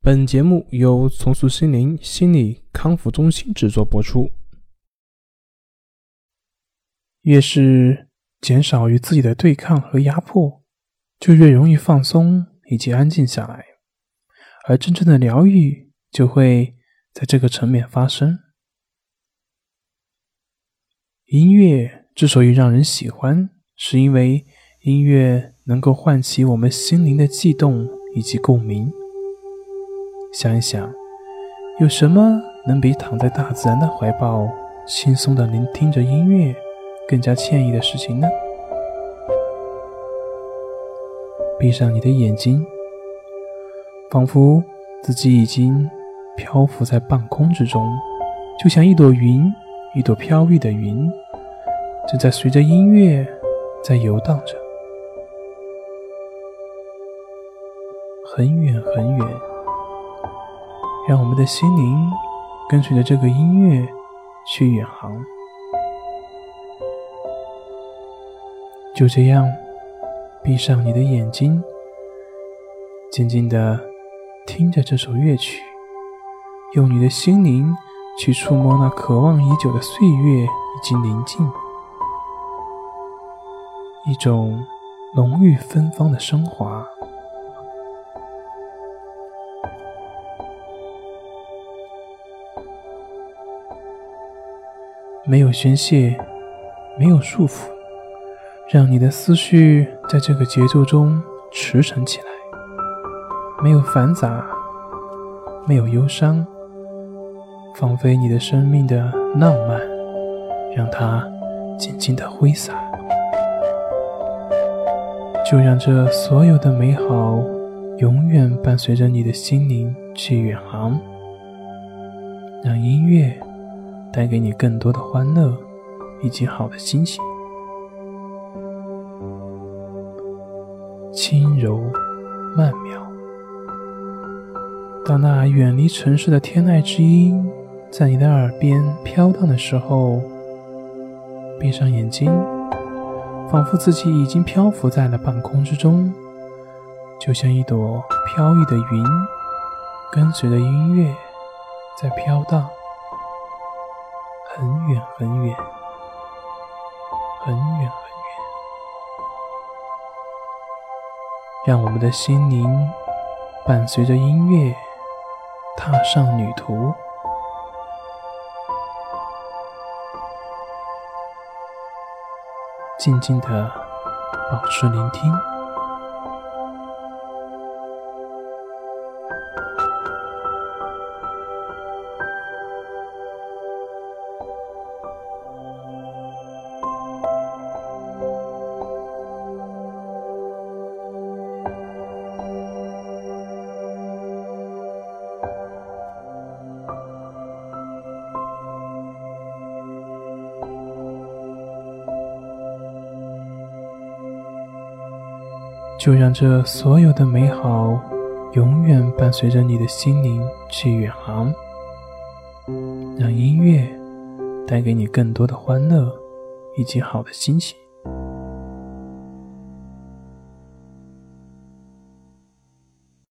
本节目由重塑心灵心理康复中心制作播出。越是减少与自己的对抗和压迫，就越容易放松以及安静下来，而真正的疗愈就会在这个层面发生。音乐之所以让人喜欢，是因为音乐能够唤起我们心灵的悸动以及共鸣。想一想，有什么能比躺在大自然的怀抱，轻松的聆听着音乐，更加惬意的事情呢？闭上你的眼睛，仿佛自己已经漂浮在半空之中，就像一朵云，一朵飘逸的云，正在随着音乐在游荡着，很远很远。让我们的心灵跟随着这个音乐去远航。就这样，闭上你的眼睛，静静的听着这首乐曲，用你的心灵去触摸那渴望已久的岁月以及宁静，一种浓郁芬芳的升华。没有宣泄，没有束缚，让你的思绪在这个节奏中驰骋起来。没有繁杂，没有忧伤，放飞你的生命的浪漫，让它尽情的挥洒。就让这所有的美好永远伴随着你的心灵去远航。让音乐。带给你更多的欢乐以及好的心情，轻柔曼妙。当那远离城市的天籁之音在你的耳边飘荡的时候，闭上眼睛，仿佛自己已经漂浮在了半空之中，就像一朵飘逸的云，跟随着音乐在飘荡。很远很远，很远很远，让我们的心灵伴随着音乐踏上旅途，静静的保持聆听。就让这所有的美好永远伴随着你的心灵去远航，让音乐带给你更多的欢乐以及好的心情。